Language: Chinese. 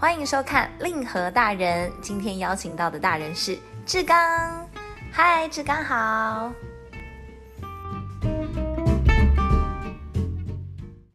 欢迎收看令和大人今天邀请到的大人是志刚。嗨志刚好。